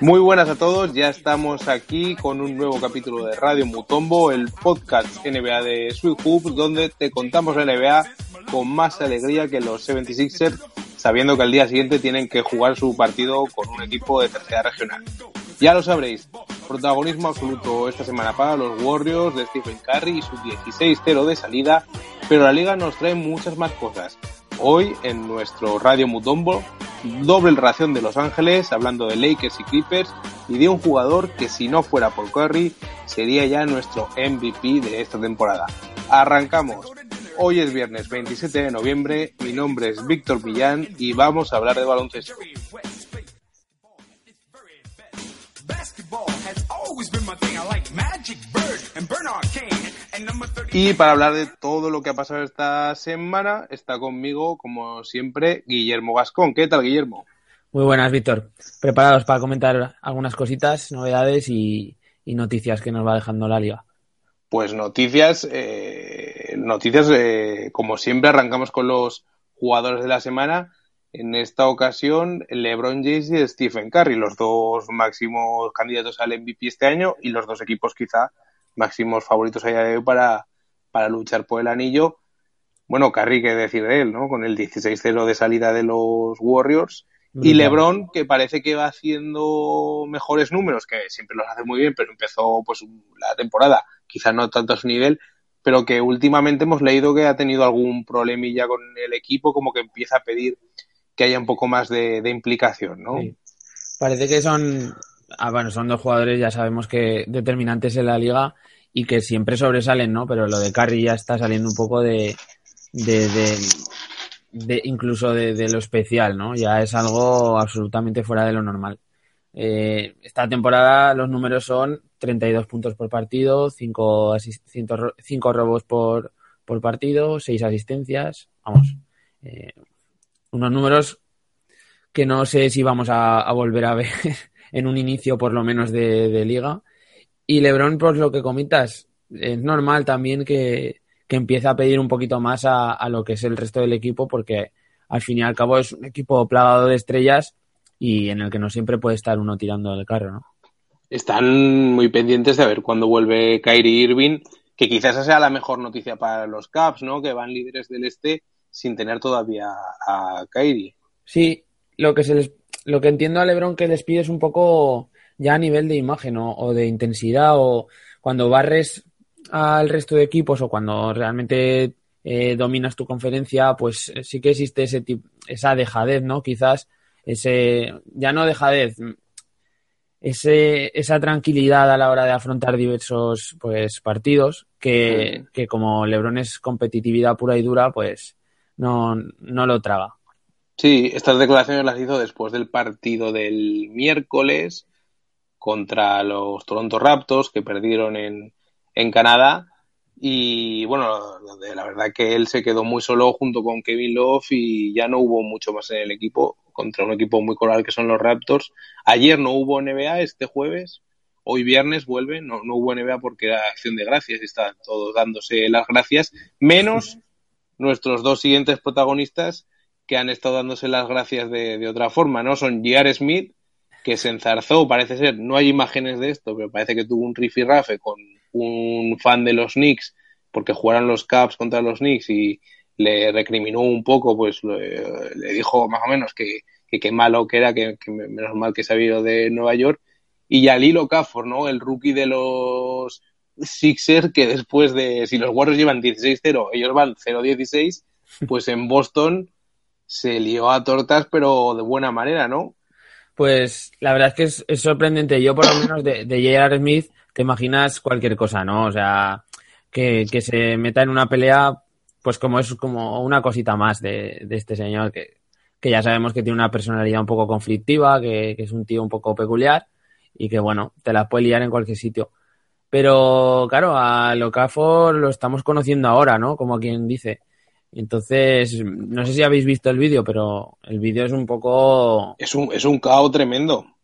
Muy buenas a todos, ya estamos aquí con un nuevo capítulo de Radio Mutombo, el podcast NBA de Sweet Hoops, donde te contamos la NBA con más alegría que los 76ers, sabiendo que al día siguiente tienen que jugar su partido con un equipo de tercera regional. Ya lo sabréis, protagonismo absoluto esta semana para los Warriors de Stephen Curry y su 16-0 de salida, pero la liga nos trae muchas más cosas. Hoy en nuestro Radio Mutombo, doble ración de Los Ángeles, hablando de Lakers y Clippers y de un jugador que si no fuera por Curry sería ya nuestro MVP de esta temporada. Arrancamos. Hoy es viernes 27 de noviembre, mi nombre es Víctor Millán y vamos a hablar de baloncesto. Y para hablar de todo lo que ha pasado esta semana, está conmigo, como siempre, Guillermo Gascón. ¿Qué tal, Guillermo? Muy buenas, Víctor. Preparados para comentar algunas cositas, novedades y, noticias que nos va dejando la liga. Pues noticias, eh, noticias, eh, como siempre, arrancamos con los jugadores de la semana. En esta ocasión, LeBron James y Stephen Curry, los dos máximos candidatos al MVP este año y los dos equipos quizá máximos favoritos a día de hoy para, para luchar por el anillo. Bueno, Curry, qué decir de él, ¿no? Con el 16-0 de salida de los Warriors. Y LeBron, que parece que va haciendo mejores números, que siempre los hace muy bien, pero empezó pues la temporada, quizás no tanto a su nivel, pero que últimamente hemos leído que ha tenido algún problemilla con el equipo, como que empieza a pedir que haya un poco más de, implicación, ¿no? Parece que son, ah, bueno, son dos jugadores, ya sabemos que determinantes en la liga y que siempre sobresalen, ¿no? Pero lo de Curry ya está saliendo un poco de, de, de, incluso de, lo especial, ¿no? Ya es algo absolutamente fuera de lo normal. Eh, esta temporada los números son 32 puntos por partido, 5, 5 robos por, por partido, 6 asistencias, vamos, eh, unos números que no sé si vamos a, volver a ver en un inicio por lo menos de liga y Lebron, pues lo que comentas, es normal también que, que empiece a pedir un poquito más a, lo que es el resto del equipo, porque al fin y al cabo es un equipo plagado de estrellas y en el que no siempre puede estar uno tirando del carro, ¿no? Están muy pendientes de ver cuándo vuelve Kyrie Irving, que quizás esa sea la mejor noticia para los Caps, ¿no? Que van líderes del este sin tener todavía a Kyrie. Sí, lo que se les, lo que entiendo a LeBron que les pide es un poco ya a nivel de imagen o, de intensidad o cuando barres al resto de equipos o cuando realmente eh, dominas tu conferencia, pues eh, sí que existe ese esa dejadez, ¿no? Quizás ese, ya no dejadez, ese, esa tranquilidad a la hora de afrontar diversos pues partidos que, que como Lebron es competitividad pura y dura, pues no, no lo traga. Sí, estas declaraciones las hizo después del partido del miércoles contra los Toronto Raptors que perdieron en, en Canadá. Y bueno, la verdad que él se quedó muy solo junto con Kevin Love y ya no hubo mucho más en el equipo contra un equipo muy coral que son los Raptors. Ayer no hubo NBA, este jueves, hoy viernes vuelve, no, no hubo NBA porque era acción de gracias y están todos dándose las gracias, menos nuestros dos siguientes protagonistas que han estado dándose las gracias de, de otra forma, ¿no? Son J.R. Smith que se enzarzó, parece ser, no hay imágenes de esto, pero parece que tuvo un rifirrafe con un fan de los Knicks porque jugaron los Caps contra los Knicks y le recriminó un poco, pues le, dijo más o menos que, qué malo que era, que, menos mal que se había ido de Nueva York. Y Lilo Cafor, ¿no? El rookie de los Sixers, que después de, si los Warriors llevan 16-0, ellos van 0-16, pues en Boston se lió a tortas, pero de buena manera, ¿no? Pues la verdad es que es, sorprendente. Yo, por lo menos, de, de J.R. Smith, te imaginas cualquier cosa, ¿no? O sea, que, se meta en una pelea, pues como es como una cosita más de, este señor, que, ya sabemos que tiene una personalidad un poco conflictiva, que, es un tío un poco peculiar y que, bueno, te la puede liar en cualquier sitio. Pero, claro, a Locafor lo estamos conociendo ahora, ¿no? Como quien dice. Entonces, no sé si habéis visto el vídeo, pero el vídeo es un poco... Es un, es un caos tremendo.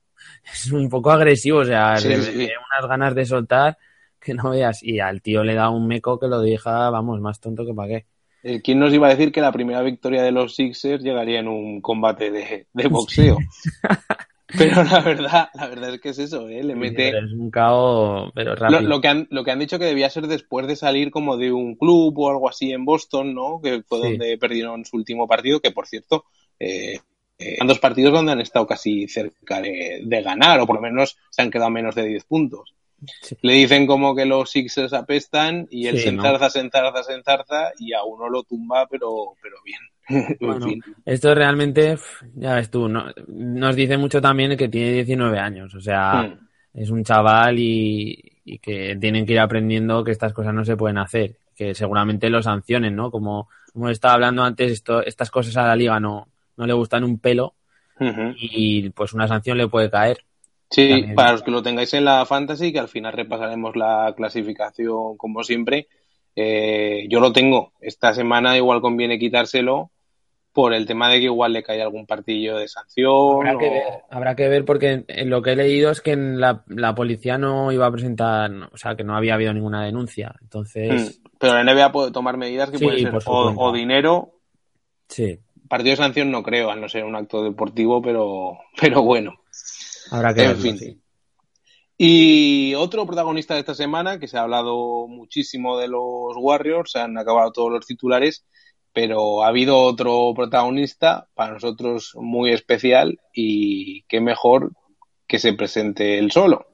Es un poco agresivo, o sea, tiene unas ganas de soltar que no veas. Y al tío le da un meco que lo deja, vamos, más tonto que para qué. Eh, ¿Quién nos iba a decir que la primera victoria de los Sixers llegaría en un combate de, boxeo? Pero la verdad, la verdad es que es eso, ¿eh? Le mete... Es un caos, pero rápido. Lo, que han, lo que han dicho que debía ser después de salir como de un club o algo así en Boston, ¿no? Que fue donde perdieron su último partido, que por cierto, eh, eh, dos partidos donde han estado casi cerca de, ganar, o por lo menos se han quedado menos de 10 puntos. Le dicen como que los Sixers apestan y él se enzarza, se enzarza, se enzarza y a uno lo tumba, pero, pero bien. Esto realmente, ya ves tú, nos dice mucho también que tiene 19 años, o sea, hmm. es un chaval y, que tienen que ir aprendiendo que estas cosas no se pueden hacer, que seguramente lo sancionen, ¿no? Como, como estaba hablando antes, esto, estas cosas a la liga no, no le gustan un pelo y pues una sanción le puede caer. Sí, para los que lo tengáis en la fantasy, que al final repasaremos la clasificación como siempre, eh, yo lo tengo. Esta semana igual conviene quitárselo por el tema de que igual le cae algún partido de sanción. Habrá, que, ver, habrá que ver porque lo que he leído es que la, policía no iba a presentar, o sea, que no había habido ninguna denuncia. Entonces. Hmm, pero la NBA puede tomar medidas que pueden ser o, dinero. Sí. Partido de sanción no creo, a no ser un acto deportivo, pero, pero bueno. Habrá que en fin. Y otro protagonista de esta semana, que se ha hablado muchísimo de los Warriors, se han acabado todos los titulares, pero ha habido otro protagonista para nosotros muy especial y qué mejor que se presente él solo.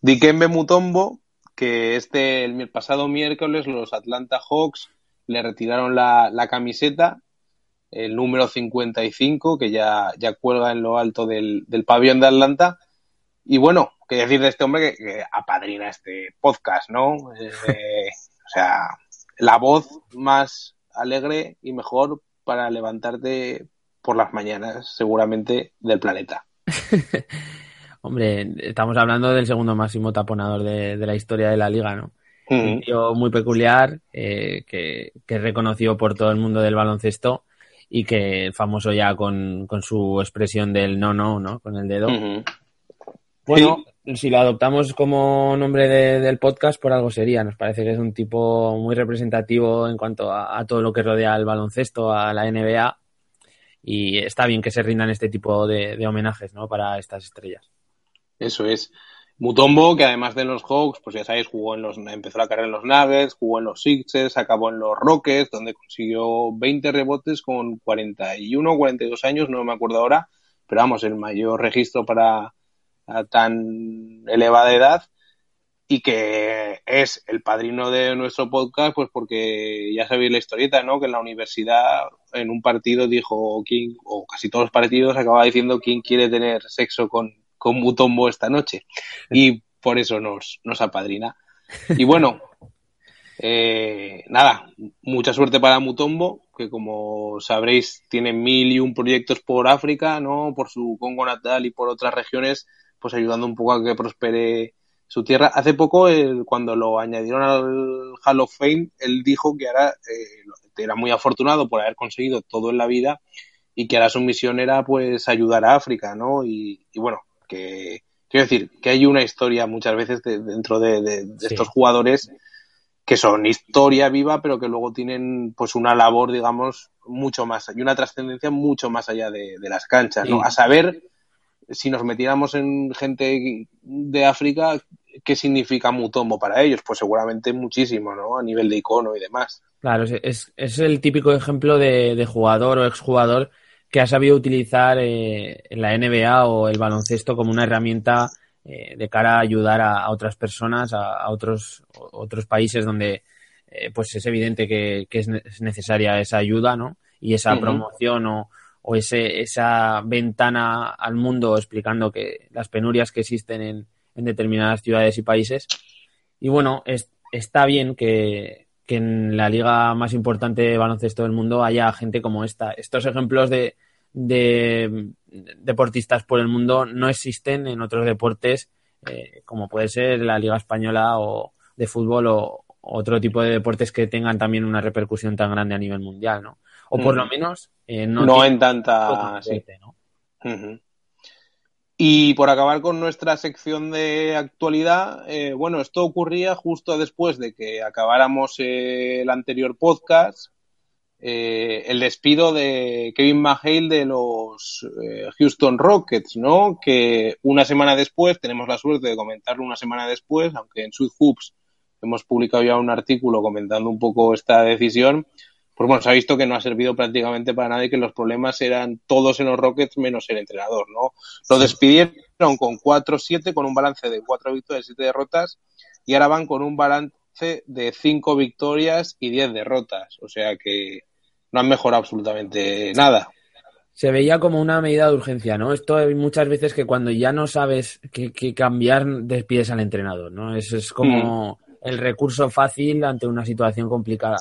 Dikembe Mutombo, que este el pasado miércoles los Atlanta Hawks le retiraron la, camiseta, el número 55, que ya, ya cuelga en lo alto del, del pabellón de Atlanta. Y bueno, qué decir de este hombre que, apadrina este podcast, ¿no? Eh, o sea, la voz más alegre y mejor para levantarte por las mañanas, seguramente, del planeta. hombre, estamos hablando del segundo máximo taponador de, la historia de la liga, ¿no? Un tío muy peculiar, eh, que, que, es reconocido por todo el mundo del baloncesto y que famoso ya con, su expresión del no, no, ¿no? Con el dedo. Bueno, si lo adoptamos como nombre del podcast, por algo sería. Nos parece que es un tipo muy representativo en cuanto a, todo lo que rodea al baloncesto, a la NBA. Y está bien que se rindan este tipo de, homenajes ¿no? para estas estrellas. Eso es. Mutombo, que además de los Hawks, pues ya sabéis, jugó en los, empezó la carrera en los Nuggets, jugó en los Sixers, acabó en los Rockets, donde consiguió 20 rebotes con 41 42 años, no me acuerdo ahora, pero vamos, el mayor registro para, a tan elevada edad y que es el padrino de nuestro podcast, pues porque ya sabéis la historieta, ¿no? Que en la universidad, en un partido dijo quién, o casi todos los partidos acaba diciendo quién quiere tener sexo con, con Mutombo esta noche. Y por eso nos, nos apadrina. Y bueno, eh, nada, mucha suerte para Mutombo, que como sabréis tiene mil y un proyectos por África, ¿no? Por su Congo natal y por otras regiones pues ayudando un poco a que prospere su tierra. Hace poco, cuando lo añadieron al Hall of Fame, él dijo que ahora eh, era muy afortunado por haber conseguido todo en la vida y que ahora su misión era pues ayudar a África, ¿no? Y, bueno, que quiero decir que hay una historia muchas veces dentro de, estos jugadores que son historia viva, pero que luego tienen pues una labor, digamos, mucho más y una trascendencia mucho más allá de, las canchas, ¿no? A saber si nos metiéramos en gente de África, ¿qué significa Mutombo para ellos? Pues seguramente muchísimo, ¿no? A nivel de icono y demás. Claro, es, es el típico ejemplo de, jugador o exjugador que ha sabido utilizar eh, la NBA o el baloncesto como una herramienta eh, de cara a ayudar a, otras personas, a, otros, otros países donde eh, pues es evidente que, es necesaria esa ayuda, ¿no? Y esa promoción o, o ese, esa ventana al mundo explicando que las penurias que existen en, determinadas ciudades y países. Y bueno, está bien que, en la liga más importante de baloncesto del mundo haya gente como esta. Estos ejemplos de, deportistas por el mundo no existen en otros deportes, eh, como puede ser la liga española o de fútbol o otro tipo de deportes que tengan también una repercusión tan grande a nivel mundial, ¿no? O por lo mm. menos eh, no, en tanta... Y por acabar con nuestra sección de actualidad, eh, bueno, esto ocurría justo después de que acabáramos eh, el anterior podcast, eh, el despido de Kevin McHale de los Houston Rockets, ¿no? Que una semana después, tenemos la suerte de comentarlo una semana después, aunque en Sweet Hoops hemos publicado ya un artículo comentando un poco esta decisión, pues bueno, se ha visto que no ha servido prácticamente para nada y que los problemas eran todos en los Rockets menos el entrenador, ¿no? Lo despidieron con 4-7, con un balance de 4 victorias y 7 derrotas, y ahora van con un balance de 5 victorias y 10 derrotas. O sea que no han mejorado absolutamente nada. Se veía como una medida de urgencia, ¿no? Esto hay muchas veces que cuando ya no sabes qué, cambiar, despides al entrenador, ¿no? Eso es como mm. el recurso fácil ante una situación complicada.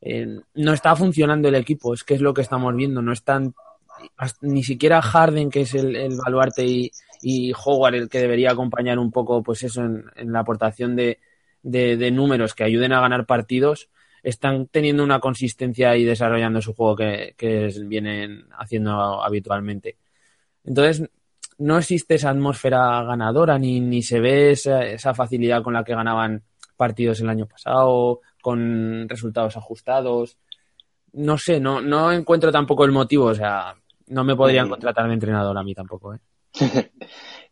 Eh, no está funcionando el equipo, es que es lo que estamos viendo, no están ni siquiera Harden, que es el, baluarte, y, y, Howard el que debería acompañar un poco, pues eso, en, la aportación de, números que ayuden a ganar partidos, están teniendo una consistencia y desarrollando su juego que, vienen haciendo habitualmente. Entonces, no existe esa atmósfera ganadora, ni, ni se ve esa, esa facilidad con la que ganaban partidos el año pasado, con resultados ajustados. No sé, no, no encuentro tampoco el motivo, o sea, no me podrían mm. contratar de entrenador a mí tampoco. ¿eh?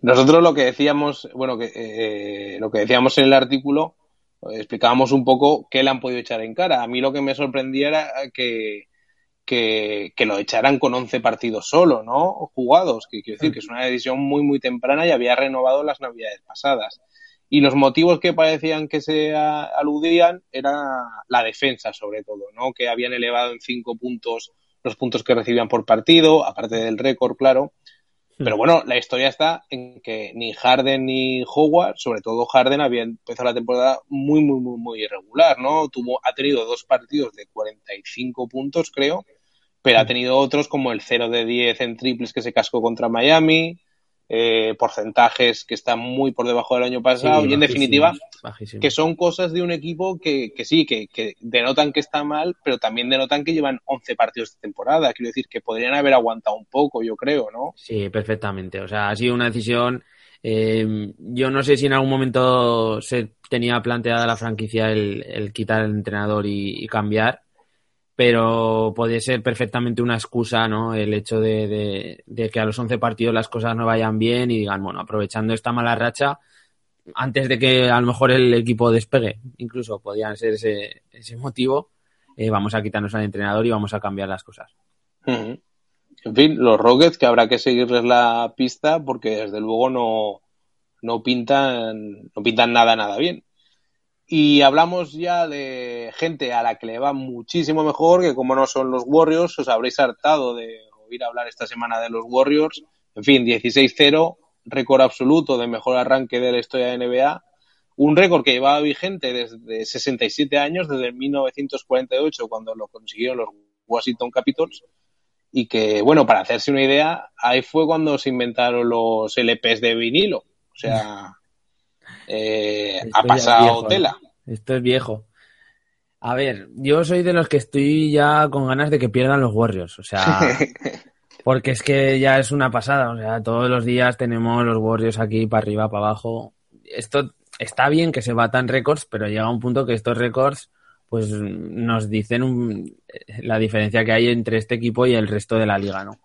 Nosotros lo que decíamos, bueno, que, eh, lo que decíamos en el artículo, explicábamos un poco qué le han podido echar en cara. A mí lo que me sorprendía era que, que, que, lo echaran con 11 partidos solo, ¿no? Jugados, que quiero decir que es una decisión muy, muy temprana y había renovado las navidades pasadas. Y los motivos que parecían que se aludían era la defensa, sobre todo, ¿no? Que habían elevado en cinco puntos los puntos que recibían por partido, aparte del récord, claro. Pero bueno, la historia está en que ni Harden ni Howard, sobre todo Harden, había empezado la temporada muy, muy, muy, muy irregular, ¿no? Tuvo, ha tenido dos partidos de 45 puntos, creo, pero ha tenido otros como el 0 de 10 en triples que se cascó contra Miami, eh, porcentajes que están muy por debajo del año pasado y en definitiva que son cosas de un equipo que, que sí, que, que, denotan que está mal, pero también denotan que llevan 11 partidos de temporada. Quiero decir que podrían haber aguantado un poco, yo creo, ¿no? Sí, perfectamente. O sea, ha sido una decisión. Eh, yo no sé si en algún momento se tenía planteada la franquicia el, el quitar el entrenador y, y cambiar pero puede ser perfectamente una excusa, ¿no? El hecho de, que a los 11 partidos las cosas no vayan bien y digan, bueno, aprovechando esta mala racha, antes de que a lo mejor el equipo despegue, incluso podrían ser ese, ese motivo, eh, vamos a quitarnos al entrenador y vamos a cambiar las cosas. En fin, los Rockets que habrá que seguirles la pista porque desde luego no, no pintan, no pintan nada, nada bien. Y hablamos ya de gente a la que le va muchísimo mejor, que como no son los Warriors, os habréis hartado de oír hablar esta semana de los Warriors. En fin, 16-0, récord absoluto de mejor arranque de la historia de NBA. Un récord que llevaba vigente desde 67 años, desde 1948, cuando lo consiguieron los Washington Capitals. Y que, bueno, para hacerse una idea, ahí fue cuando se inventaron los LPs de vinilo. O sea, eh, ha pasado tela. Esto es viejo. A ver, yo soy de los que estoy ya con ganas de que pierdan los Warriors. O sea, porque es que ya es una pasada. O sea, todos los días tenemos los Warriors aquí para arriba, para abajo. Esto está bien que se batan récords, pero llega un punto que estos récords pues nos dicen la diferencia que hay entre este equipo y el resto de la liga, ¿no?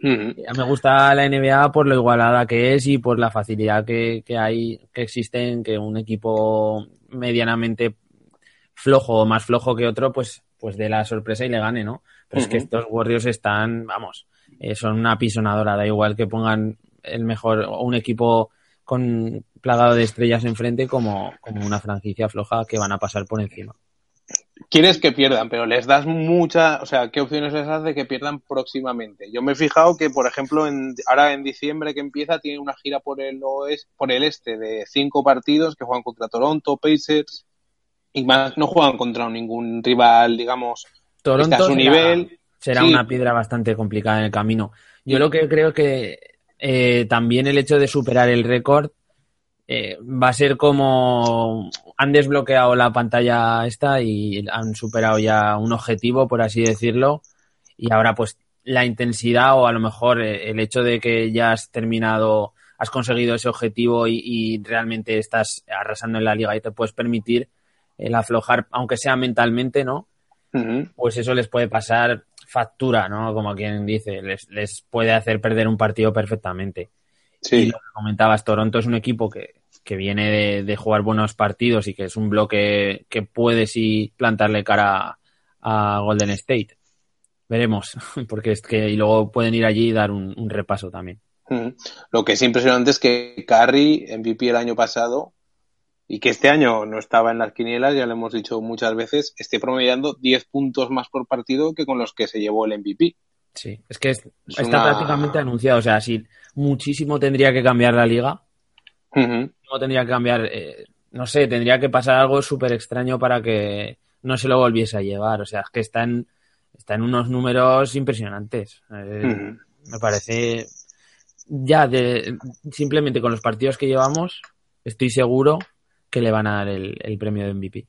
Me gusta la NBA por lo igualada que es y por la facilidad que, hay, que existe en que un equipo medianamente flojo o más flojo que otro, pues, pues dé la sorpresa y le gane, ¿no? Pero es que estos Warriors están, vamos, eh, son una pisonadora, da igual que pongan el mejor, o un equipo con plagado de estrellas enfrente como, como una franquicia floja que van a pasar por encima quieres que pierdan, pero les das mucha, o sea, ¿qué opciones les das de que pierdan próximamente? Yo me he fijado que, por ejemplo, en, ahora en diciembre que empieza, tiene una gira por el oeste, por el este de cinco partidos que juegan contra Toronto, Pacers, y más no juegan contra ningún rival, digamos, Toronto a su nivel. Será una piedra bastante complicada en el camino. Yo lo que creo que eh, también el hecho de superar el récord eh, va a ser como han desbloqueado la pantalla esta y han superado ya un objetivo, por así decirlo, y ahora pues la intensidad o a lo mejor eh, el hecho de que ya has terminado, has conseguido ese objetivo y, realmente estás arrasando en la liga y te puedes permitir el aflojar, aunque sea mentalmente, ¿no? Pues eso les puede pasar factura, ¿no? Como quien dice, les, les puede hacer perder un partido perfectamente. Sí. Y lo que comentabas, Toronto es un equipo que, que viene de, jugar buenos partidos y que es un bloque que puede sí plantarle cara a, Golden State. Veremos, porque es que y luego pueden ir allí y dar un, repaso también. Lo que es impresionante es que Curry, MVP el año pasado, y que este año no estaba en las quinielas, ya lo hemos dicho muchas veces, esté promediando 10 puntos más por partido que con los que se llevó el MVP. Sí, es que está prácticamente anunciado. O sea, si muchísimo tendría que cambiar la liga, no tendría que cambiar, eh, no sé, tendría que pasar algo súper extraño para que no se lo volviese a llevar. O sea, es que está en, está en unos números impresionantes. Eh, me parece, ya de, simplemente con los partidos que llevamos, estoy seguro que le van a dar el, premio de MVP.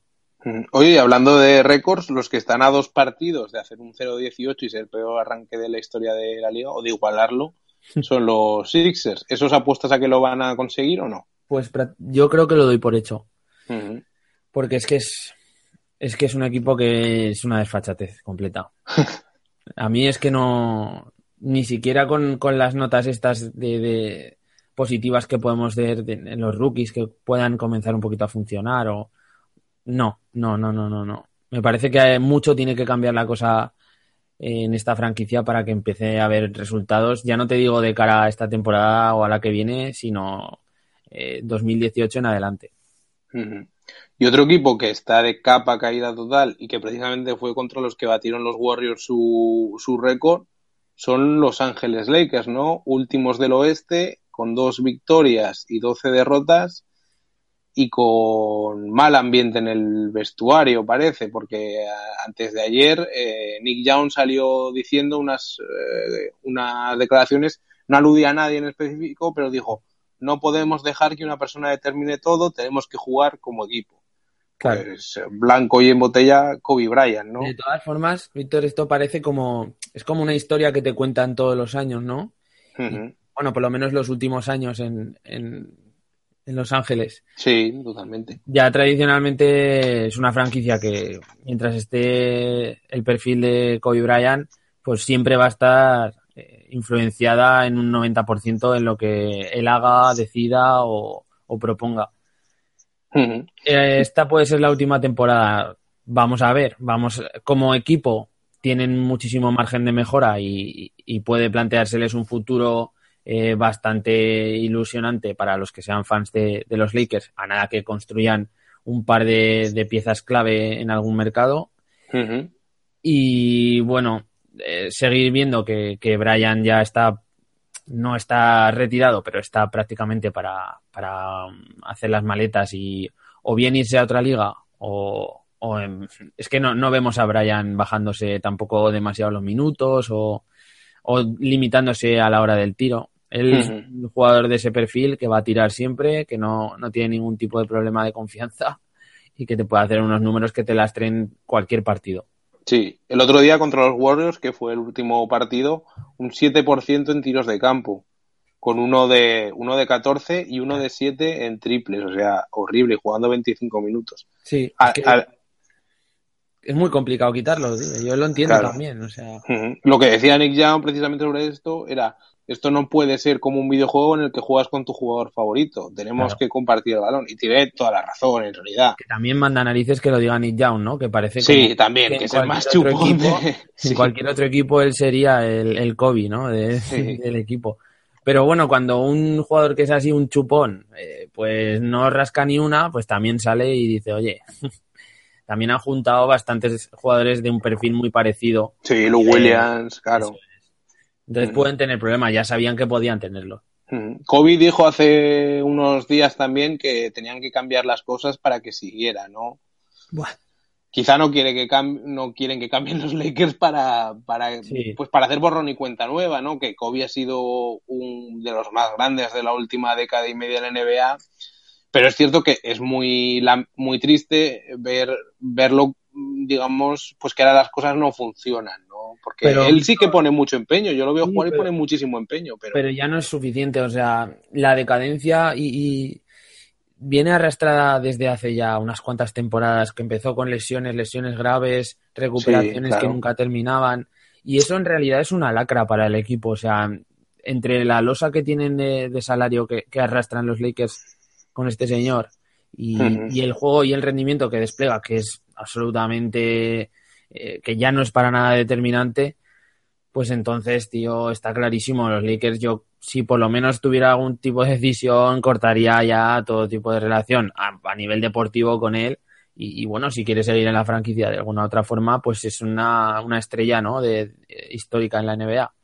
Oye, hablando de récords, los que están a dos partidos de hacer un 0-18 y ser el peor arranque de la historia de la liga, o de igualarlo, son los Sixers. ¿Esos apuestas a que lo van a conseguir o no? Pues yo creo que lo doy por hecho. Porque es que es, es que es un equipo que es una desfachatez completa. a mí es que no, ni siquiera con, las notas estas de, positivas que podemos ver en los rookies que puedan comenzar un poquito a funcionar o no, no, no, no, no, no. Me parece que mucho tiene que cambiar la cosa en esta franquicia para que empiece a haber resultados. Ya no te digo de cara a esta temporada o a la que viene, sino 2018 eh, en adelante. Y otro equipo que está de capa caída total y que precisamente fue contra los que batieron los Warriors su, su récord son Los Ángeles Lakers, ¿no? Últimos del oeste, con dos victorias y doce derrotas y con mal ambiente en el vestuario, parece, porque eh, antes de ayer eh, Nick Young salió diciendo unas, unas declaraciones, no aludía a nadie en específico, pero dijo, no podemos dejar que una persona determine todo, tenemos que jugar como equipo. Claro. Pues, blanco y en botella, Kobe Bryant, ¿no? De todas formas, Víctor, esto parece como, es como una historia que te cuentan todos los años, ¿no? bueno, por lo menos los últimos años en, en en Los Ángeles. Sí, totalmente. Ya tradicionalmente es una franquicia que mientras esté el perfil de Kobe Bryant, pues siempre va a estar eh, influenciada en un 90% en lo que él haga, decida o, proponga. Eh, esta puede ser la última temporada. Vamos a ver, vamos como equipo tienen muchísimo margen de mejora y, y puede planteárseles un futuro eh, bastante ilusionante para los que sean fans de, los Lakers, a nada que construyan un par de, piezas clave en algún mercado. Y bueno, eh, seguir viendo que, que Brian ya está, no está retirado, pero está prácticamente para, para um, hacer las maletas y o bien irse a otra liga o, es que no, no vemos a Brian bajándose tampoco demasiado los minutos o, o limitándose a la hora del tiro. Él es un jugador de ese perfil que va a tirar siempre, que no, tiene ningún tipo de problema de confianza y que te puede hacer unos números que te lastren cualquier partido. Sí, el otro día contra los Warriors, que fue el último partido, un 7% en tiros de campo, con uno de, uno de 14 y uno de 7 en triples, o sea, horrible, jugando 25 minutos. Sí, es, muy complicado quitarlo, yo lo entiendo también. O sea... Lo que decía Nick Young precisamente sobre esto era esto no puede ser como un videojuego en el que juegas con tu jugador favorito. Tenemos que compartir el balón. Y tiene toda la razón, en realidad. Que también manda narices que lo diga Nick Young, ¿no? Que parece Sí, también, que, es el más chupón. En cualquier otro equipo él sería el, el Kobe, ¿no? del equipo. Pero bueno, cuando un jugador que es así un chupón, eh, pues no rasca ni una, pues también sale y dice, oye, también han juntado bastantes jugadores de un perfil muy parecido. Sí, Lou Williams, claro. Entonces pueden tener problemas, ya sabían que podían tenerlo. Kobe dijo hace unos días también que tenían que cambiar las cosas para que siguiera, ¿no? Quizá no quiere que no quieren que cambien los Lakers para, para pues para hacer borrón y cuenta nueva, ¿no? Que Kobe ha sido un de los más grandes de la última década y media en la NBA, pero es cierto que es muy muy triste ver verlo digamos, pues que ahora las cosas no funcionan, ¿no? Porque él sí que pone mucho empeño, yo lo veo jugar y pone muchísimo empeño, pero... Pero ya no es suficiente, o sea, la decadencia y, viene arrastrada desde hace ya unas cuantas temporadas, que empezó con lesiones, lesiones graves, recuperaciones que nunca terminaban, y eso en realidad es una lacra para el equipo, o sea, entre la losa que tienen de, salario que, arrastran los Lakers con este señor y, el juego y el rendimiento que despliega, que es absolutamente, eh, que ya no es para nada determinante, pues entonces, tío, está clarísimo, los Lakers yo si por lo menos tuviera algún tipo de decisión, cortaría ya todo tipo de relación a, nivel deportivo con él. Y, bueno, si quiere seguir en la franquicia de alguna otra forma, pues es una, una estrella, ¿no? De, histórica en la NBA.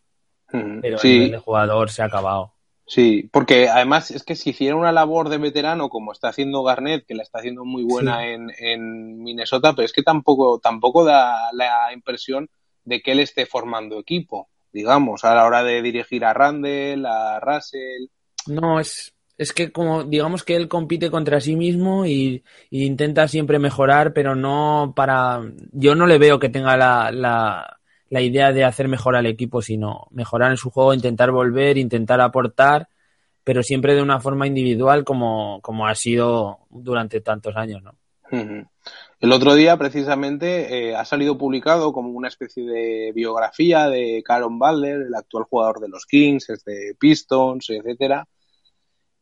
Pero el jugador se ha acabado. Sí, porque además es que si hiciera una labor de veterano como está haciendo Garnett, que la está haciendo muy buena en, en, Minnesota, pero es que tampoco, tampoco da la impresión de que él esté formando equipo, digamos, a la hora de dirigir a Randall, a Russell. No, es, es que como digamos que él compite contra sí mismo y, intenta siempre mejorar, pero no para... Yo no le veo que tenga la, la la idea de hacer mejor al equipo, sino mejorar en su juego, intentar volver, intentar aportar, pero siempre de una forma individual como, como ha sido durante tantos años, ¿no? El otro día, precisamente, eh, ha salido publicado como una especie de biografía de Caron Butler, el actual jugador de los Kings, de Pistons, etcétera,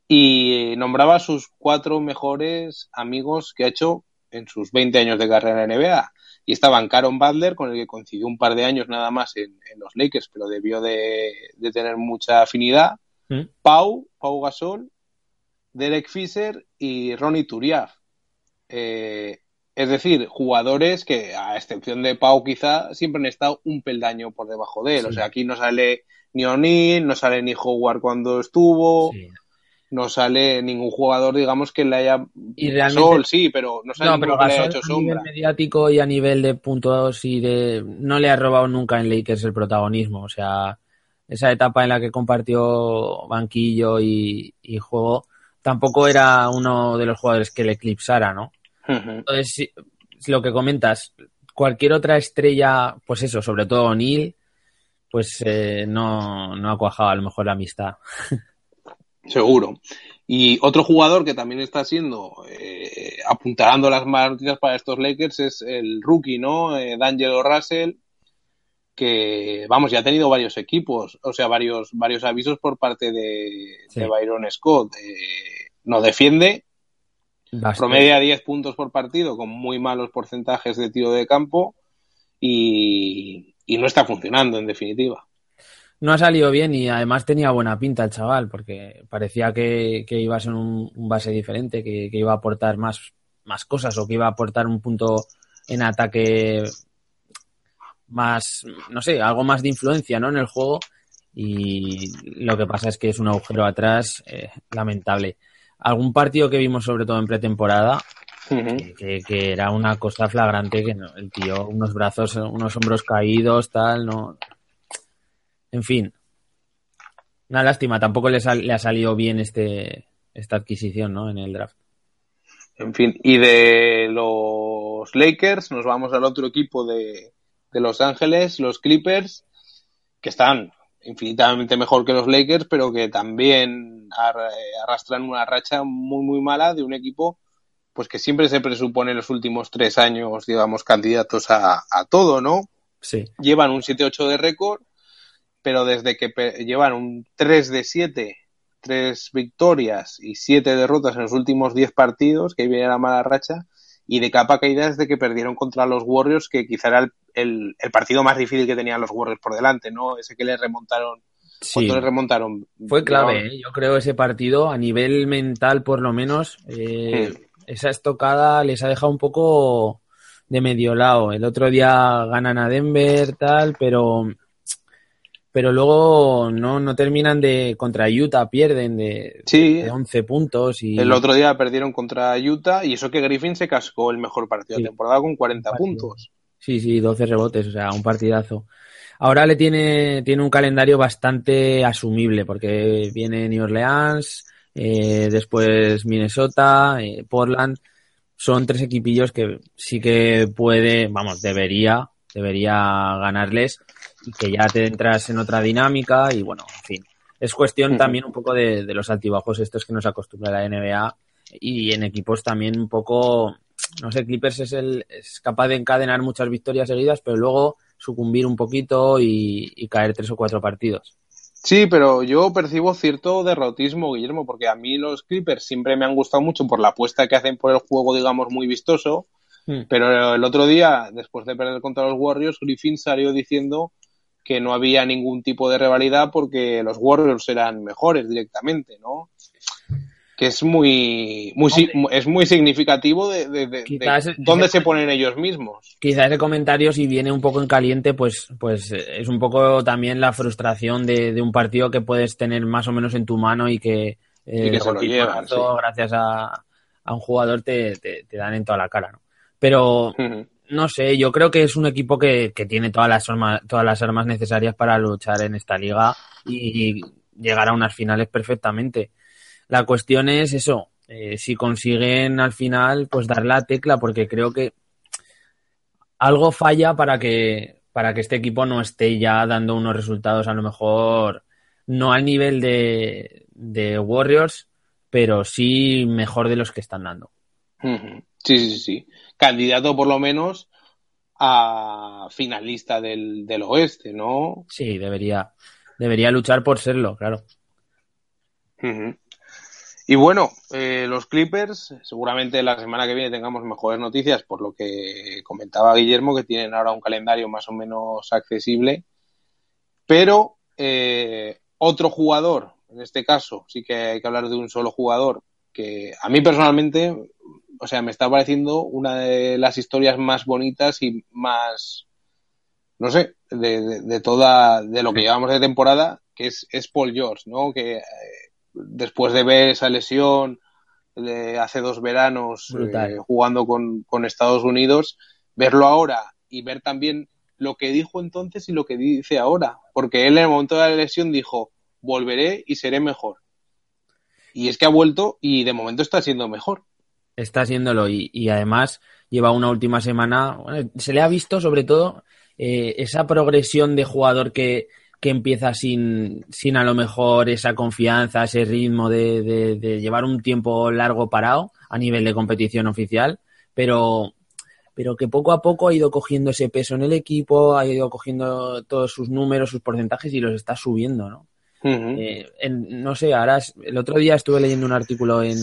y nombraba a sus cuatro mejores amigos que ha hecho en sus 20 años de carrera en NBA y estaban Caron Butler, con el que coincidió un par de años nada más en, los Lakers, pero debió de, tener mucha afinidad. ¿Mm? Pau, Pau Gasol, Derek Fisher y Ronnie Turiaf. Eh, es decir, jugadores que, a excepción de Pau, quizá siempre han estado un peldaño por debajo de él. O sea, aquí no sale ni O'Neill, no sale ni Howard cuando estuvo no sale ningún jugador, digamos, que le haya. Y realmente... sí, pero no sale no, que le haya hecho a nivel mediático y a nivel de puntos y de. No le ha robado nunca en Lakers el protagonismo. O sea, esa etapa en la que compartió banquillo y, juego, tampoco era uno de los jugadores que le eclipsara, ¿no? Entonces, lo que comentas, cualquier otra estrella, pues eso, sobre todo Neil, pues eh, no, no ha cuajado a lo mejor la amistad. Seguro. Y otro jugador que también está siendo eh, apuntalando las malas noticias para estos Lakers es el rookie, ¿no? Eh, D'Angelo Russell, que, vamos, ya ha tenido varios equipos, o sea, varios, varios avisos por parte de, Byron Scott. Eh, no defiende, promedia 10 puntos por partido con muy malos porcentajes de tiro de campo y no está funcionando, en definitiva no ha salido bien y además tenía buena pinta el chaval, porque parecía que, iba a ser un, base diferente, que, iba a aportar más, más cosas o que iba a aportar un punto en ataque más, no sé, algo más de influencia ¿no? en el juego. Y lo que pasa es que es un agujero atrás eh, lamentable. Algún partido que vimos sobre todo en pretemporada, que, era una cosa flagrante, que el tío, unos brazos, unos hombros caídos, tal, no, en fin, una lástima, tampoco le, ha salido bien este, esta adquisición ¿no? en el draft. En fin, y de los Lakers nos vamos al otro equipo de, Los Ángeles, los Clippers, que están infinitamente mejor que los Lakers, pero que también arrastran una racha muy, muy mala de un equipo pues que siempre se presupone en los últimos tres años, digamos, candidatos a, a todo, ¿no? Sí. Llevan un 7-8 de récord, pero desde que llevan un 3 de 7, 3 victorias y 7 derrotas en los últimos 10 partidos, que ahí viene la mala racha, y de capa caída desde que perdieron contra los Warriors, que quizá era el, partido más difícil que tenían los Warriors por delante, ¿no? Ese que les remontaron. Sí. les remontaron? Fue clave, ¿eh? yo creo, ese partido, a nivel mental por lo menos. Eh, esa estocada les ha dejado un poco de medio lado. El otro día ganan a Denver, tal, pero pero luego no, no terminan de contra Utah, pierden de, sí, 11 puntos. y El otro día perdieron contra Utah y eso que Griffin se cascó el mejor partido de temporada con 40 puntos. Sí, sí, 12 rebotes, o sea, un partidazo. Ahora le tiene, tiene un calendario bastante asumible porque viene New Orleans, eh, después Minnesota, eh, Portland. son tres equipillos que sí que puede, vamos, debería, debería ganarles que ya te entras en otra dinámica y bueno, en fin. Es cuestión también un poco de, los altibajos estos que nos acostumbra la NBA y en equipos también un poco, no sé, Clippers es, el, es capaz de encadenar muchas victorias seguidas, pero luego sucumbir un poquito y caer tres o cuatro partidos. Sí, pero yo percibo cierto derrotismo, Guillermo, porque a mí los Clippers siempre me han gustado mucho por la apuesta que hacen por el juego, digamos, muy vistoso. Hmm. Pero el otro día, después de perder contra los Warriors, Griffin salió diciendo que no había ningún tipo de rivalidad porque los Warriors eran mejores directamente, ¿no? que es muy, muy es muy significativo de, de, dónde se ponen ellos mismos. Quizás ese comentario si viene un poco en caliente, pues, pues eh, es un poco también la frustración de, un partido que puedes tener más o menos en tu mano y que, eh, se lo llevan, gracias a, a, un jugador te, te, dan en toda la cara, ¿no? Pero no sé, yo creo que es un equipo que, que tiene todas las armas, todas las armas necesarias para luchar en esta liga y llegar a unas finales perfectamente. La cuestión es eso, eh, si consiguen al final pues dar la tecla, porque creo que algo falla para que, para que este equipo no esté ya dando unos resultados a lo mejor no al nivel de, de Warriors, pero sí mejor de los que están dando. Sí, sí, sí. Candidato por lo menos a finalista del, del oeste, ¿no? Sí, debería, debería luchar por serlo, claro. Y bueno, eh, los Clippers, seguramente la semana que viene tengamos mejores noticias, por lo que comentaba Guillermo, que tienen ahora un calendario más o menos accesible. Pero eh, otro jugador, en este caso, sí que hay que hablar de un solo jugador, que a mí personalmente, o sea, me está pareciendo una de las historias más bonitas y más, no sé, de, de, toda, de lo que llevamos de temporada, que es, es Paul George, ¿no? Que eh, después de ver esa lesión de hace dos veranos eh, jugando con, Estados Unidos, verlo ahora y ver también lo que dijo entonces y lo que dice ahora, porque él en el momento de la lesión dijo, volveré y seré mejor. Y es que ha vuelto y de momento está siendo mejor. Está siéndolo y, y además lleva una última semana, se le ha visto sobre todo eh, esa progresión de jugador que, que empieza sin, sin a lo mejor esa confianza, ese ritmo de, de, llevar un tiempo largo parado a nivel de competición oficial, pero, pero que poco a poco ha ido cogiendo ese peso en el equipo, ha ido cogiendo todos sus números, sus porcentajes y los está subiendo, ¿no? Eh, no sé, ahora el otro día estuve leyendo un artículo en,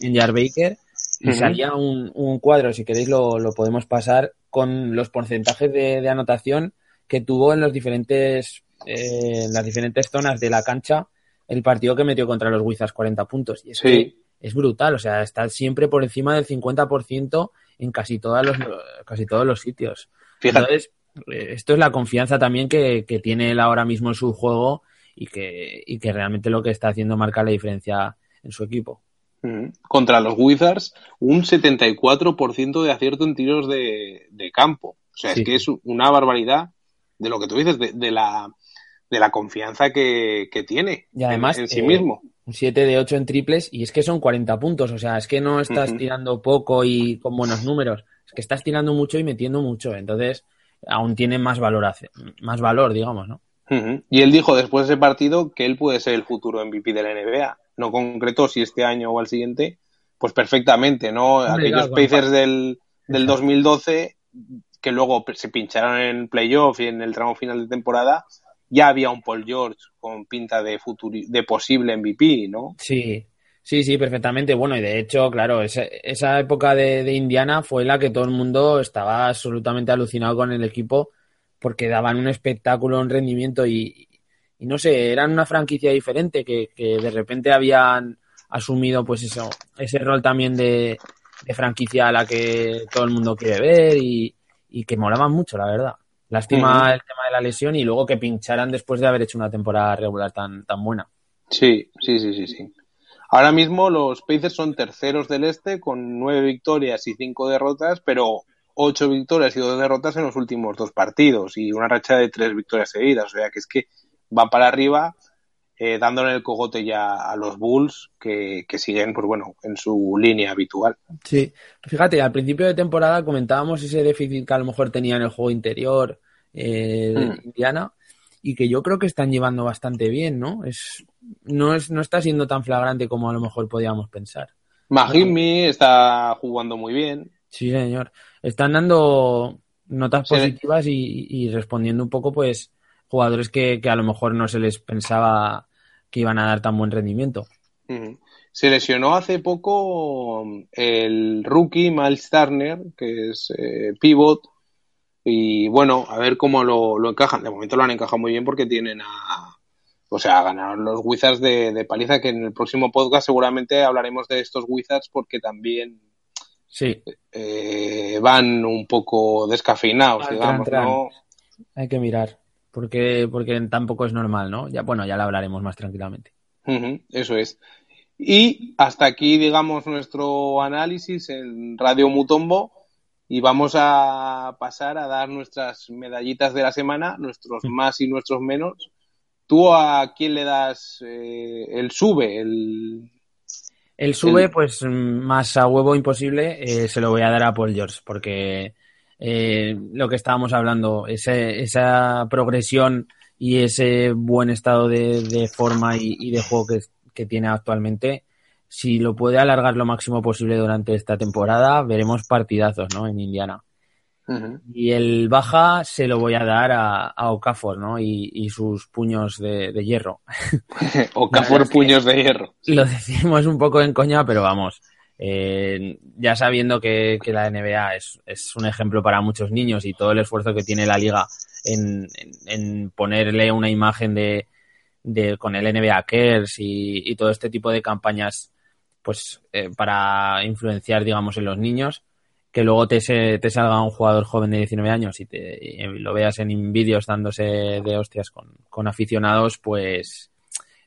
en Jar Baker y salía un, un, cuadro, si queréis lo, lo podemos pasar, con los porcentajes de, de anotación que tuvo en los diferentes eh, en las diferentes zonas de la cancha el partido que metió contra los Wizards 40 puntos. Y es que es brutal, o sea, está siempre por encima del 50% en casi, todos los, casi todos los sitios. Entonces, eh, esto es la confianza también que, tiene él ahora mismo en su juego y que, y que realmente lo que está haciendo marca la diferencia en su equipo. Contra los Wizards, un 74% de acierto en tiros de, campo. O sea, es que es una barbaridad de lo que tú dices, de la de la confianza que, tiene y además, en, sí mismo. Eh, un 7 de 8 en triples y es que son 40 puntos, o sea, es que no estás tirando poco y con buenos números, es que estás tirando mucho y metiendo mucho, entonces aún tiene más valor, más valor digamos, ¿no? Y él dijo después de ese partido que él puede ser el futuro MVP de la NBA. No concretó si este año o al siguiente, pues perfectamente, ¿no? Aquellos Pacers del, del 2012 que luego se pincharon en playoff y en el tramo final de temporada, ya había un Paul George con pinta de, de posible MVP, ¿no? Sí, sí, sí, perfectamente. Bueno, y de hecho, claro, esa, esa época de, Indiana fue la que todo el mundo estaba absolutamente alucinado con el equipo porque daban un espectáculo, un rendimiento y, no sé, eran una franquicia diferente que, que, de repente habían asumido pues eso, ese rol también de, de franquicia a la que todo el mundo quiere ver y, y que molaban mucho, la verdad. Lástima el tema de la lesión y luego que pincharan después de haber hecho una temporada regular tan, tan buena. Sí, sí, sí, sí, sí. Ahora mismo los Pacers son terceros del este con nueve victorias y cinco derrotas, pero ocho victorias y dos derrotas en los últimos dos partidos y una racha de tres victorias seguidas. O sea que es que va para arriba eh, dándole el cogote ya a los Bulls que, siguen, pues bueno, en su línea habitual. Sí, fíjate, al principio de temporada comentábamos ese déficit que a lo mejor tenía en el juego interior eh, de hmm. Indiana y que yo creo que están llevando bastante bien, ¿no? Es, no, es, no está siendo tan flagrante como a lo mejor podíamos pensar. Mahimi está jugando muy bien. Sí, señor. Están dando notas positivas y, y, respondiendo un poco, pues, jugadores que, que, a lo mejor no se les pensaba que iban a dar tan buen rendimiento. Se lesionó hace poco el rookie Miles Turner, que es eh, pivot, y bueno, a ver cómo lo, encajan. De momento lo han encajado muy bien porque tienen a. O sea, ganaron los Wizards de, paliza, que en el próximo podcast seguramente hablaremos de estos Wizards porque también sí. Eh, van un poco descafeinados, digamos, ¿no? Hay que mirar porque, porque tampoco es normal, ¿no? Ya, bueno, ya lo hablaremos más tranquilamente. eso es. Y hasta aquí, digamos, nuestro análisis en Radio Mutombo y vamos a pasar a dar nuestras medallitas de la semana, nuestros más y nuestros menos. ¿Tú a quién le das eh, el sube? El, el sube, pues más a huevo imposible, eh, se lo voy a dar a Paul George, porque eh, lo que estábamos hablando, esa progresión y ese buen estado de, forma y, de juego que, tiene actualmente, si lo puede alargar lo máximo posible durante esta temporada, veremos partidazos ¿no? en Indiana. Y el baja se lo voy a dar a, Okafor, ¿no? Y, sus puños de, hierro. Okafor puños de hierro. Lo decimos un poco en coña, pero vamos, eh, ya sabiendo que, la NBA es, un ejemplo para muchos niños y todo el esfuerzo que tiene la liga en, ponerle una imagen de, con el NBA Cares y, todo este tipo de campañas pues eh, para influenciar digamos en los niños que luego te, te salga un jugador joven de 19 años y, te, lo veas en vídeos dándose de hostias con, aficionados pues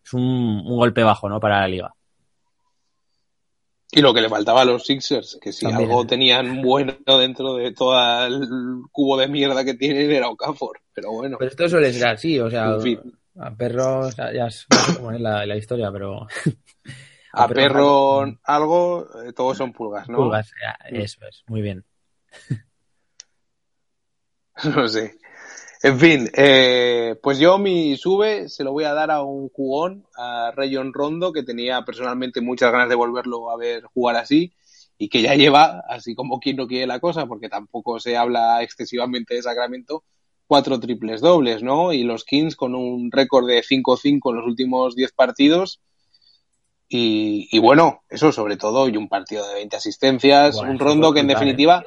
es un, un golpe bajo ¿no? para la liga y lo que le faltaba a los Sixers, que si algo tenían bueno dentro de todo el cubo de mierda que tienen era Okafor, pero bueno. Pero esto suele ser así, o sea, a perros, ya es como es la, la historia, pero... a, perro algo, eh, todos son pulgas, ¿no? Pulgas, eso es, muy bien. no sé. En fin, eh, pues yo mi sube se lo voy a dar a un jugón, a Rayon Rondo, que tenía personalmente muchas ganas de volverlo a ver jugar así y que ya lleva, así como quien no quiere la cosa, porque tampoco se habla excesivamente de Sacramento, cuatro triples dobles, ¿no? Y los Kings con un récord de 5-5 en los últimos 10 partidos. Y, bueno, eso sobre todo, y un partido de 20 asistencias, un Rondo que en definitiva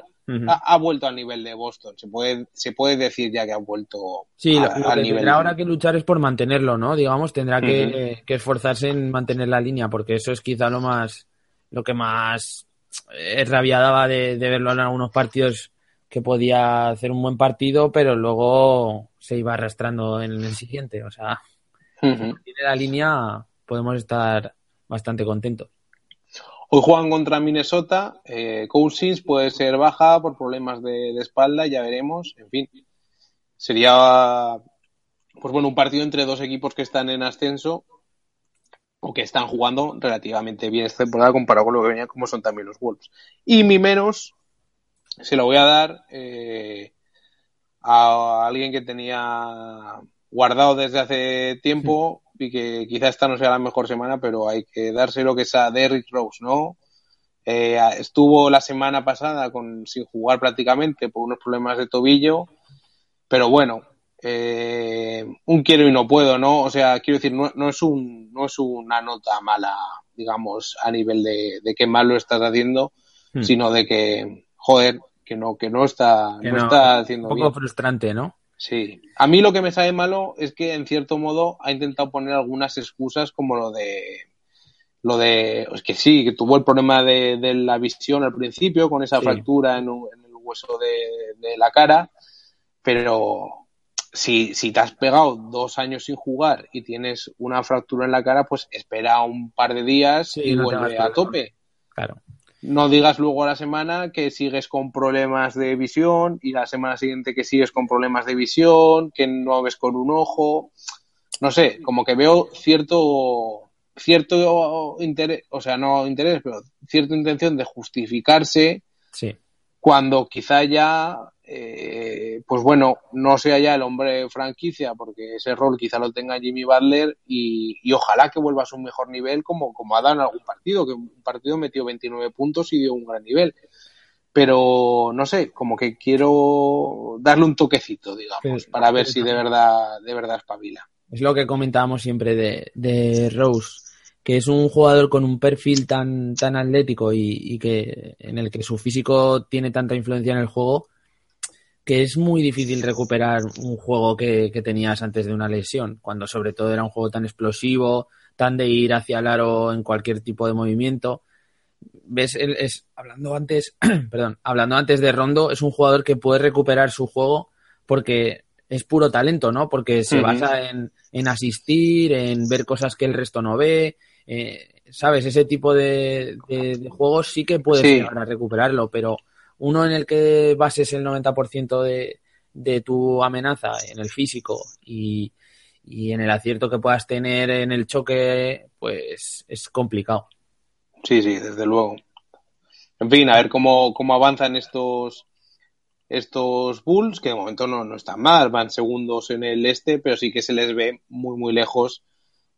ha, vuelto al nivel de Boston. Se puede, se puede decir ya que ha vuelto sí, al nivel. Tendrá ahora que luchar es por mantenerlo, ¿no? Digamos, tendrá que, esforzarse en mantener la línea, porque eso es quizá lo más, lo que más eh, rabia daba de, verlo en algunos partidos que podía hacer un buen partido, pero luego se iba arrastrando en el siguiente. O sea, si tiene la línea, podemos estar bastante contentos. Hoy juegan contra Minnesota. Eh, Cousins puede ser baja por problemas de, espalda, ya veremos. En fin, sería pues bueno un partido entre dos equipos que están en ascenso o que están jugando relativamente bien esta temporada comparado con lo que venía como son también los Wolves. Y mi menos se lo voy a dar eh, a alguien que tenía guardado desde hace tiempo y que quizá esta no sea la mejor semana, pero hay que darse lo que es a Derrick Rose, ¿no? Eh, estuvo la semana pasada con, sin jugar prácticamente por unos problemas de tobillo, pero bueno, eh, un quiero y no puedo, ¿no? O sea, quiero decir, no, no, es, un, no es una nota mala, digamos, a nivel de, de qué mal lo estás haciendo, hmm. sino de que, joder, que no, que no está, no, está haciendo Un poco frustrante, ¿no? Sí, a mí lo que me sabe malo es que en cierto modo ha intentado poner algunas excusas como lo de lo de es que sí, que tuvo el problema de, la visión al principio con esa fractura en, el hueso de, la cara, pero si, si te has pegado dos años sin jugar y tienes una fractura en la cara, pues espera un par de días y vuelve a tope. Claro. No digas luego a la semana que sigues con problemas de visión y la semana siguiente que sigues con problemas de visión, que no ves con un ojo. no sé, como que veo cierto, cierto interés, o sea, no interés, pero cierta intención de justificarse Sí. cuando quizá ya, eh, pues bueno, no sea ya el hombre franquicia, porque ese rol quizá lo tenga Jimmy Butler y, y ojalá que vuelva a su mejor nivel como, como ha dado en algún partido, que un partido metió 29 puntos y dio un gran nivel. Pero no sé, como que quiero darle un toquecito, digamos, Pero- para ver si de verdad, de verdad espabila. Es lo que comentábamos siempre de, de Rose, que es un jugador con un perfil tan, tan atlético y, y que en el que su físico tiene tanta influencia en el juego que es muy difícil recuperar un juego que, que tenías antes de una lesión, cuando sobre todo era un juego tan explosivo, tan de ir hacia el aro en cualquier tipo de movimiento. Ves, él es hablando antes, perdón, hablando antes de Rondo, es un jugador que puede recuperar su juego porque es puro talento, ¿no? Porque se basa en, en asistir, en ver cosas que el resto no ve. eh, ¿Sabes? Ese tipo de, de- de juegos sí que puedes Sí. llegar a recuperarlo, pero uno en el que bases el 90% de, de tu amenaza en el físico y, y en el acierto que puedas tener en el choque, pues es complicado. Sí, sí, desde luego. En fin, a ver cómo, cómo avanzan estos, estos Bulls, que de momento no, no están mal, van segundos en el este, pero sí que se les ve muy, muy lejos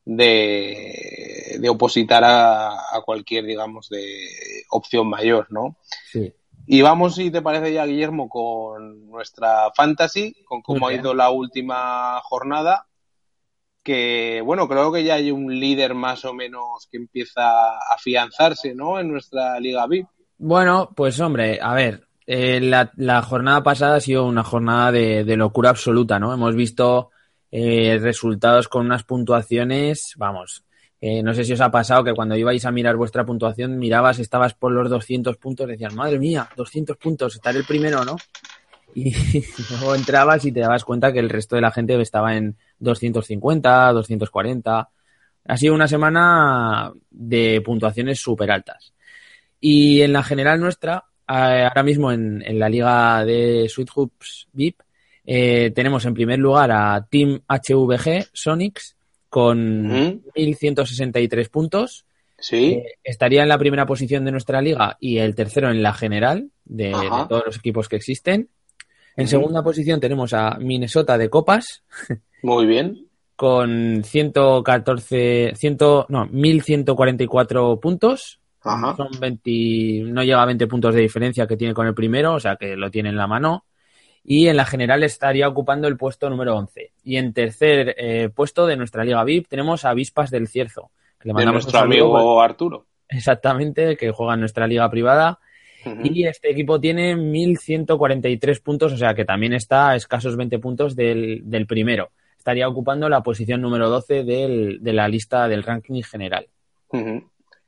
de, de opositar a, a cualquier, digamos, de opción mayor, ¿no? Sí. Y vamos, si te parece ya, Guillermo, con nuestra fantasy, con cómo ha ido la última jornada. Que, bueno, creo que ya hay un líder más o menos que empieza a afianzarse, ¿no? En nuestra Liga VIP. Bueno, pues hombre, a ver, eh, la, la jornada pasada ha sido una jornada de, de locura absoluta, ¿no? Hemos visto eh, resultados con unas puntuaciones, vamos, eh, no sé si os ha pasado que cuando ibais a mirar vuestra puntuación, mirabas, estabas por los 200 puntos, decías, madre mía, 200 puntos, estaré el primero, ¿no? Y luego entrabas y te dabas cuenta que el resto de la gente estaba en 250, 240. Ha sido una semana de puntuaciones súper altas. Y en la general nuestra, ahora mismo en, en la liga de Sweet Hoops VIP, eh, tenemos en primer lugar a Team HVG Sonics con Ujú. 1.163 puntos. Sí. Eh, estaría en la primera posición de nuestra liga y el tercero en la general de, todos los equipos que existen. En segunda posición tenemos a Minnesota de Copas Muy bien. con 114, 100, no, 1144 puntos. Ajá. Son 20, no llega a 20 puntos de diferencia que tiene con el primero, o sea que lo tiene en la mano. Y en la general estaría ocupando el puesto número 11. Y en tercer eh, puesto de nuestra Liga VIP tenemos a Avispas del Cierzo. Que le De mandamos nuestro un saludo, amigo Arturo. Exactamente, que juega en nuestra liga privada. Y este equipo tiene 1.143 puntos, o sea que también está a escasos 20 puntos del, del primero. Estaría ocupando la posición número 12 del- de la lista del ranking general.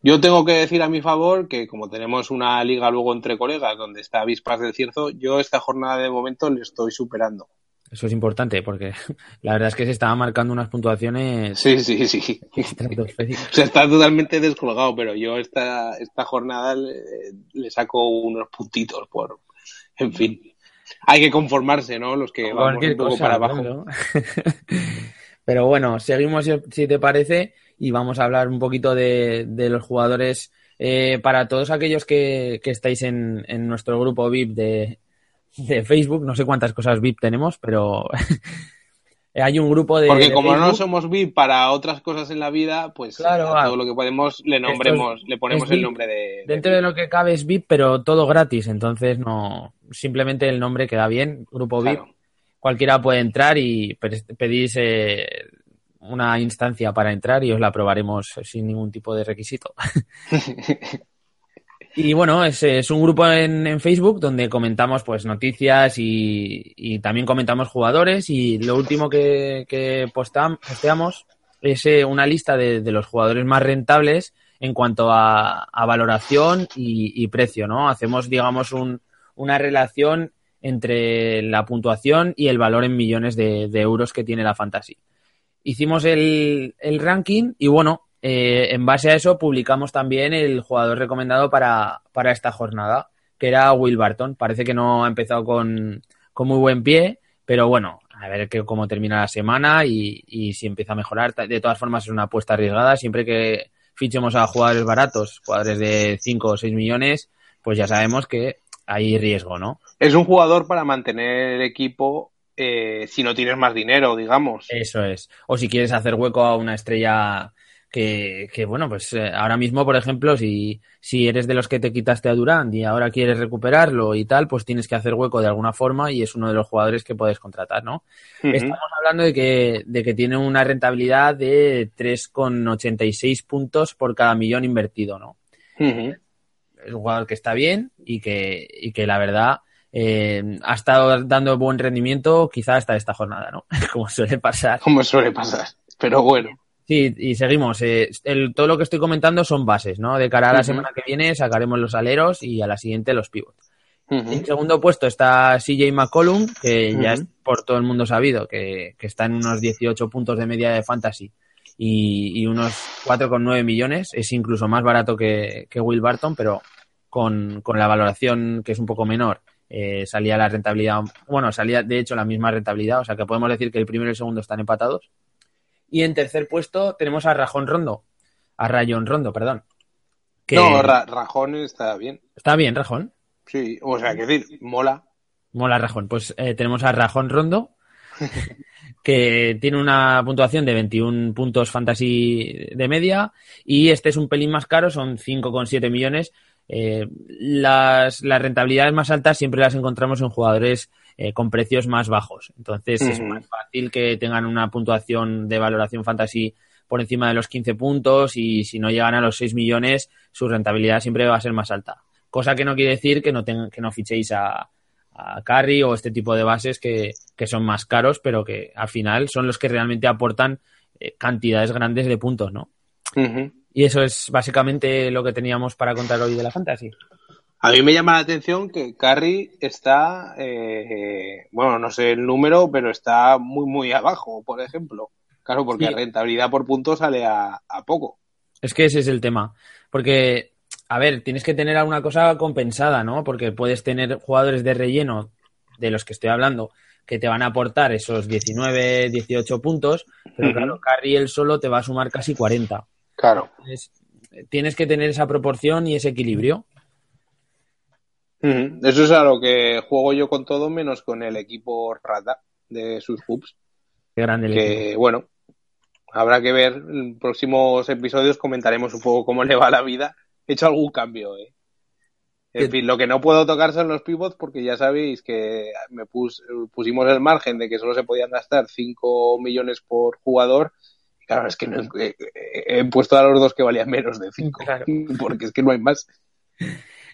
Yo tengo que decir a mi favor que como tenemos una liga luego entre colegas donde está Avispas del Cierzo, yo esta jornada de momento le estoy superando. Eso es importante porque la verdad es que se estaban marcando unas puntuaciones Sí, sí, sí. sea, está totalmente descolgado, pero yo esta, esta jornada le, le saco unos puntitos por... En fin. Hay que conformarse, ¿no? Los que vamos Cualquier un poco cosa, para abajo. claro. Pero bueno, seguimos si- si te parece y vamos a hablar un poquito de, de los jugadores. Eh, para todos aquellos que, que estáis en, en nuestro grupo VIP de, de Facebook, no sé cuántas cosas VIP tenemos, pero hay un grupo de. Porque de como no somos VIP para otras cosas en la vida, pues Claro, a ah, todo lo que podemos le nombremos, le ponemos el VIP. nombre de... de Dentro de lo que cabe es VIP, pero todo gratis, entonces no. Simplemente el nombre queda bien, grupo VIP. Claro. cualquiera puede entrar y pe- pedís eh, una instancia para entrar y os la aprobaremos sin ningún tipo de requisito. y bueno, es, es un grupo en, en Facebook donde comentamos pues noticias y, y también comentamos jugadores y lo último que, que postam- posteamos es eh, una lista de, de los jugadores más rentables en cuanto a, a valoración y, y precio, ¿no? Hacemos, digamos, un, una relación entre la puntuación y el valor en millones de, de euros que tiene la fantasy. Hicimos el, el ranking y bueno, eh, en base a eso publicamos también el jugador recomendado para, para esta jornada, que era Will Barton. Parece que no ha empezado con, con muy buen pie, pero bueno, a ver que, cómo termina la semana y, y si empieza a mejorar. De todas formas, es una apuesta arriesgada. Siempre que fichemos a jugadores baratos, jugadores de 5 o 6 millones, pues ya sabemos que hay riesgo, ¿no? Es un jugador para mantener el equipo eh, si no tienes más dinero, digamos. Eso es. O si quieres hacer hueco a una estrella que, que bueno, pues eh, ahora mismo, por ejemplo, si, si eres de los que te quitaste a Durant y ahora quieres recuperarlo y tal, pues tienes que hacer hueco de alguna forma y es uno de los jugadores que puedes contratar, ¿no? Estamos hablando de que, de que tiene una rentabilidad de 3,86 puntos por cada millón invertido, ¿no? Ujú. Es un jugador que está bien y que, y que la verdad eh, ha estado dando buen rendimiento quizá hasta esta jornada, ¿no? Como suele pasar. Como suele pasar. Pero bueno. Sí, y seguimos. Eh, el- todo lo que estoy comentando son bases, ¿no? De cara a la semana que viene sacaremos los aleros y a la siguiente los pivots. En segundo puesto está CJ McCollum, que ya es por todo el mundo sabido, que, que está en unos 18 puntos de media de fantasy y, y unos 4,9 millones. Es incluso más barato que, que Will Barton, pero con, con la valoración que es un poco menor, eh, salía la rentabilidad, bueno, salía de hecho la misma rentabilidad, o sea que podemos decir que el primero y el segundo están empatados. Y en tercer puesto tenemos a Rajón Rondo, a Rayón Rondo, perdón. Que No, Ra- Rajón está bien. está bien, Rajón. Sí, o sea, que decir, mola. Mola Rajón. Pues eh, tenemos a Rajón Rondo, que tiene una puntuación de 21 puntos fantasy de media y este es un pelín más caro, son 5,7 millones. Eh, las, las rentabilidades más altas siempre las encontramos en jugadores eh, con precios más bajos. Entonces es más fácil que tengan una puntuación de valoración fantasy por encima de los 15 puntos y si no llegan a los 6 millones, su rentabilidad siempre va a ser más alta. Cosa que no quiere decir que no, ten- que no fichéis a, a Carry o este tipo de bases que, que son más caros, pero que al final son los que realmente aportan eh, cantidades grandes de puntos, ¿no? Ujú. Y eso es básicamente lo que teníamos para contar hoy de la fantasy. A mí me llama la atención que Carry está, eh, bueno, no sé el número, pero está muy, muy abajo, por ejemplo. Claro, porque Sí. rentabilidad por punto sale a, a poco. Es que ese es el tema. Porque, a ver, tienes que tener alguna cosa compensada, ¿no? Porque puedes tener jugadores de relleno de los que estoy hablando que te van a aportar esos 19, 18 puntos, pero claro, Carry él solo te va a sumar casi 40. Claro. Tienes que tener esa proporción y ese equilibrio. Eso es a lo que juego yo con todo, menos con el equipo rata de sus hoops. Qué grande el equipo. Que bueno, habrá que ver. En próximos episodios comentaremos un poco cómo le va la vida. He hecho algún cambio, ¿eh? En ¿Qué? fin, lo que no puedo tocar son los pivots porque ya sabéis que me pus- pusimos el margen de que solo se podían gastar 5 millones por jugador. Claro, es que no, he, he puesto a los dos que valían menos de 5, Claro. porque es que no hay más.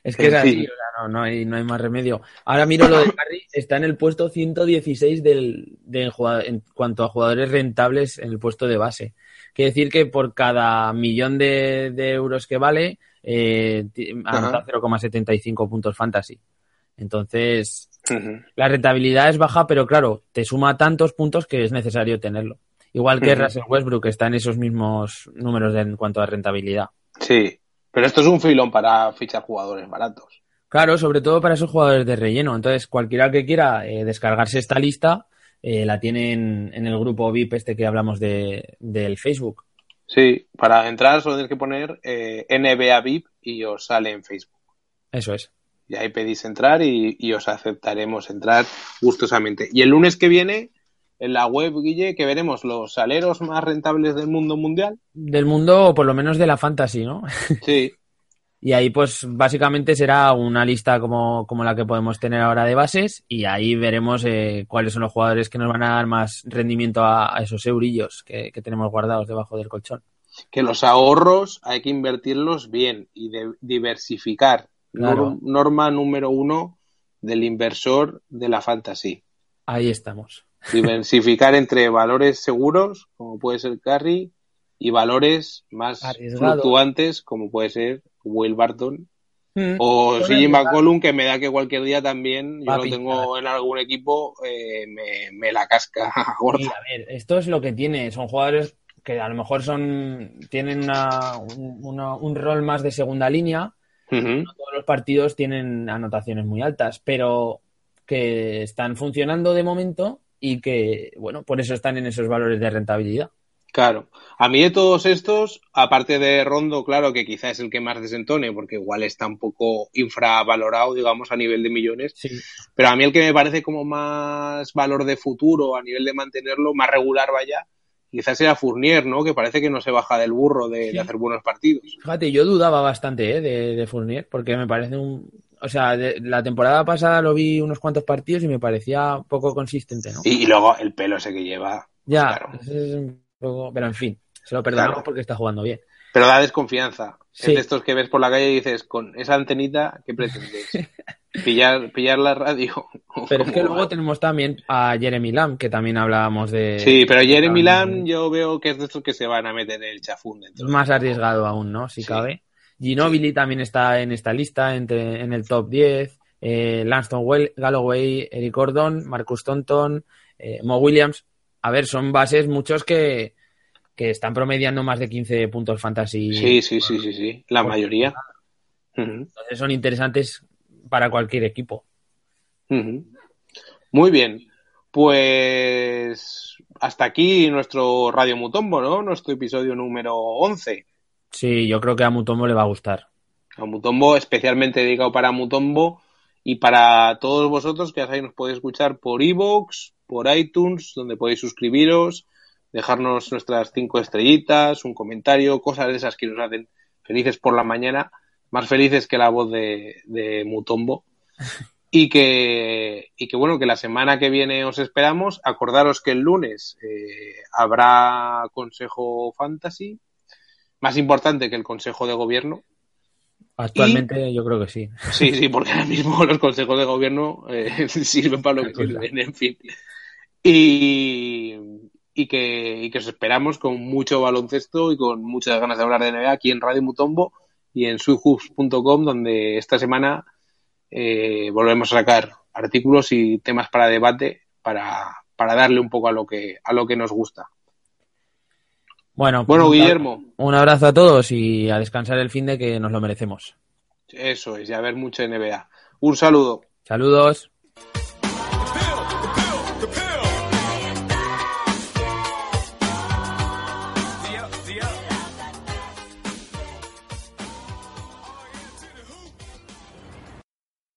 Es que En es así, fin. o sea, no, no, hay, no hay más remedio. Ahora miro lo de Carry, está en el puesto 116 del, de jugad- en cuanto a jugadores rentables en el puesto de base. Quiere decir que por cada millón de, de euros que vale, eh, anota 0,75 puntos fantasy. Entonces, la rentabilidad es baja, pero claro, te suma tantos puntos que es necesario tenerlo. Igual que. Russell Westbrook que está en esos mismos números de- en cuanto a rentabilidad. Sí, pero esto es un filón para fichar jugadores baratos. Claro, sobre todo para esos jugadores de relleno. Entonces, cualquiera que quiera eh, descargarse esta lista, eh, la tiene en, el grupo VIP este que hablamos de, del Facebook. Sí, para entrar solo tienes que poner eh, NBA VIP y os sale en Facebook. Eso es. Y ahí pedís entrar y, y os aceptaremos entrar gustosamente. Y el lunes que viene, en la web, Guille, que veremos los saleros más rentables del mundo mundial. Del mundo, o por lo menos de la fantasy, ¿no? Sí, Y ahí, pues, básicamente será una lista como, como la que podemos tener ahora de bases y ahí veremos eh, cuáles son los jugadores que nos van a dar más rendimiento a, a esos eurillos que, que tenemos guardados debajo del colchón. que los ahorros hay que invertirlos bien y de- diversificar. Claro. Norma número uno del inversor de la fantasy. Ahí estamos. Diversificar entre valores seguros, como puede ser Carry, y valores más fluctuantes, como puede ser Will Barton Mm. o CJ. McCollum, que me da que cualquier día también, yo lo tengo en algún equipo, eh, me, me la casca gorda. Sí, a ver, esto es lo que tiene. Son jugadores que a lo mejor son tienen una- un, una- un rol más de segunda línea. No todos los partidos tienen anotaciones muy altas, pero que están funcionando de momento y que, bueno, por eso están en esos valores de rentabilidad. Claro. A mí de todos estos, aparte de Rondo, claro, que quizá es el que más desentone, porque igual está un poco infravalorado, digamos, a nivel de millones. Sí. Pero a mí el que me parece como más valor de futuro, a nivel de mantenerlo, más regular vaya, quizás sea Fournier, ¿no? Que parece que no se baja del burro de, Sí. de hacer buenos partidos. Fíjate, yo dudaba bastante ¿eh? de, de Fournier, porque me parece un... O sea, de- la temporada pasada lo vi unos cuantos partidos y me parecía poco consistente, ¿no? Y, y luego el pelo ese que lleva. ya, claro. ese es un poco... Pero en fin, se lo perdonamos Claro. porque está jugando bien. Pero da desconfianza. Sí. Es de estos que ves por la calle y dices, con esa antenita, ¿qué pretendes? pillar, pillar la radio. Pero es que ¿Cómo luego va? tenemos también a Jeremy Lamb, que también hablábamos de... Sí, pero Jeremy Lamb yo veo que es de estos que se van a meter el chafún Es dentro. más arriesgado aún, ¿no? Si Sí. cabe. Ginobili también está en esta lista, entre, en el top 10. Eh, Lanston Well- Galloway, Eric Gordon, Marcus Tonton, eh, Mo Williams. A ver, son bases muchos que, que están promediando más de 15 puntos fantasy. Sí, sí, sí, sí, sí. La mayoría. Entonces son interesantes para cualquier equipo. Muy bien. Pues hasta aquí nuestro Radio Mutombo, ¿no? Nuestro episodio número 11. Sí, yo creo que a Mutombo le va a gustar. A Mutombo, especialmente dedicado para Mutombo y para todos vosotros que ya sabéis, nos podéis escuchar por iVoox, por iTunes, donde podéis suscribiros, dejarnos nuestras cinco estrellitas, un comentario, cosas de esas que nos hacen felices por la mañana, más felices que la voz de, de Mutombo. Y que, y que bueno, que la semana que viene os esperamos. Acordaros que el lunes eh, habrá Consejo Fantasy, más importante que el Consejo de Gobierno, Actualmente yo creo que sí. Sí, sí, porque ahora mismo los consejos de gobierno eh, sirven para lo que sirven, en fin. Y, y, que, y que os esperamos con mucho baloncesto y con muchas ganas de hablar de NBA aquí en Radio Mutombo y en suihoops.com, donde esta semana eh, volvemos a sacar artículos y temas para debate para, para darle un poco a lo que, a lo que nos gusta. Bueno, Bueno, un- Guillermo, Un abrazo a todos y a descansar el fin de que nos lo merecemos. eso es, y a ver mucho NBA. Un saludo. Saludos.